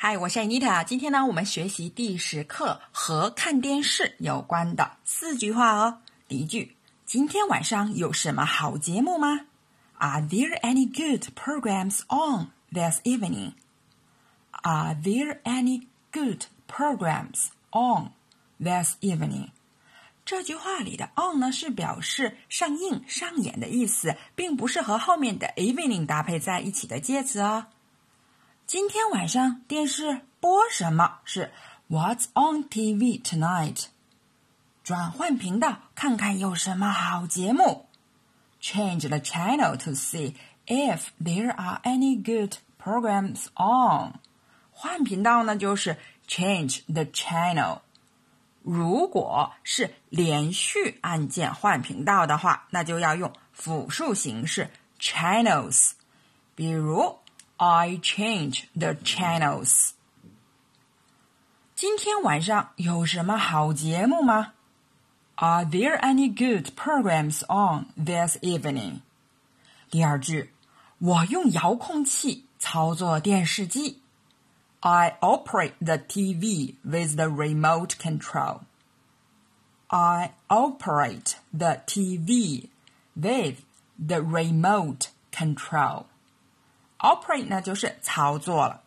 嗨，我是 Anita。今天呢，我们学习第十课和看电视有关的四句话哦。第一句：今天晚上有什么好节目吗？Are there any good programs on this evening? Are there any good programs on this evening? 这句话里的 on 呢是表示上映、上演的意思，并不是和后面的 evening 搭配在一起的介词哦。今天晚上电视播什么？是 What's on TV tonight？转换频道，看看有什么好节目。Change the channel to see if there are any good programs on。换频道呢，就是 change the channel。如果是连续按键换频道的话，那就要用复数形式 channels。比如。I change the channels。今天晚上有什么好节目吗？Are there any good programs on this evening？第二句，我用遥控器操作电视机。I operate the TV with the remote control. I operate the TV with the remote control. Operate 呢就是操作了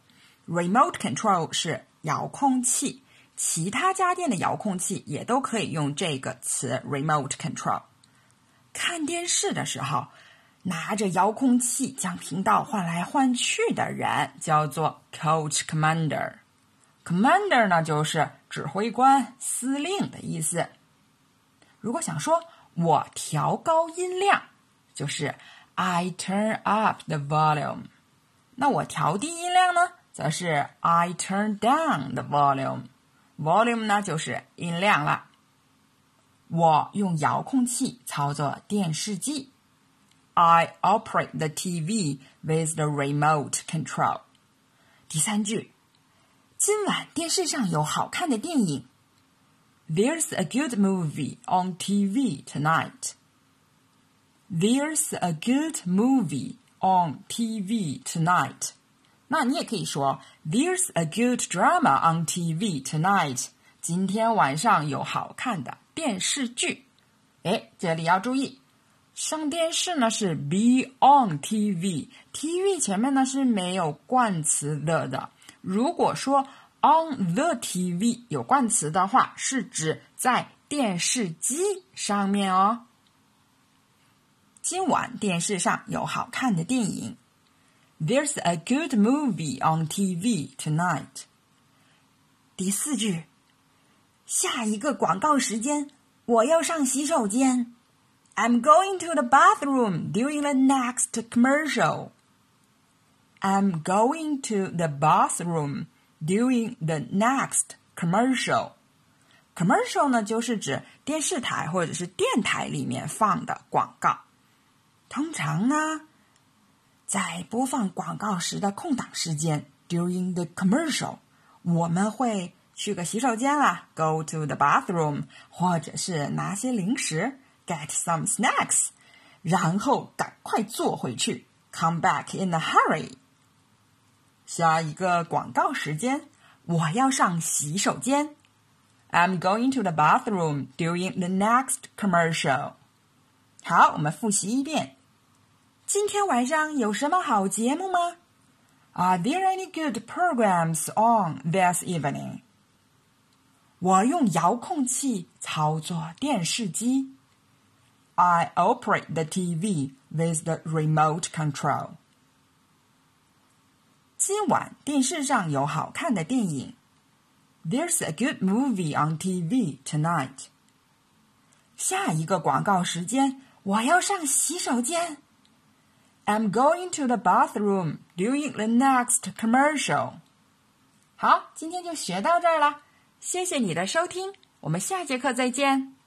，Remote Control 是遥控器，其他家电的遥控器也都可以用这个词 Remote Control。看电视的时候，拿着遥控器将频道换来换去的人叫做 Coach Commander。Commander 呢就是指挥官、司令的意思。如果想说我调高音量，就是 I turn up the volume。那我调低音量呢，则是 I turn down the volume。volume 呢就是音量了。我用遥控器操作电视机。I operate the TV with the remote control。第三句，今晚电视上有好看的电影。There's a good movie on TV tonight. There's a good movie on TV tonight。那你也可以说，There's a good drama on TV tonight。今天晚上有好看的电视剧。哎，这里要注意，上电视呢是 be on TV，TV 前面呢是没有冠词的的。如果说 on the TV 有冠词的话，是指在电视机上面哦。今晚电视上有好看的电影。There's a good movie on TV tonight。第四句，下一个广告时间，我要上洗手间。I'm going to the bathroom during the next commercial. I'm going to the bathroom during the next commercial. Commercial 呢，就是指电视台或者是电台里面放的广告。 通常呢，在播放广告时的空档时间 （during the commercial），我们会去个洗手间啦 （go to the bathroom），或者是拿些零食 （get some snacks），然后赶快坐回去 （come back in a hurry）。下一个广告时间，我要上洗手间。I'm going to the bathroom during the next commercial。好，我们复习一遍。今天晚上有什么好节目吗？Are there any good programs on this evening？我用遥控器操作电视机。I operate the TV with the remote control。今晚电视上有好看的电影。There's a good movie on TV tonight。下一个广告时间，我要上洗手间。 I'm going to the bathroom during the next commercial. 好，今天就学到这儿了，谢谢你的收听，我们下节课再见。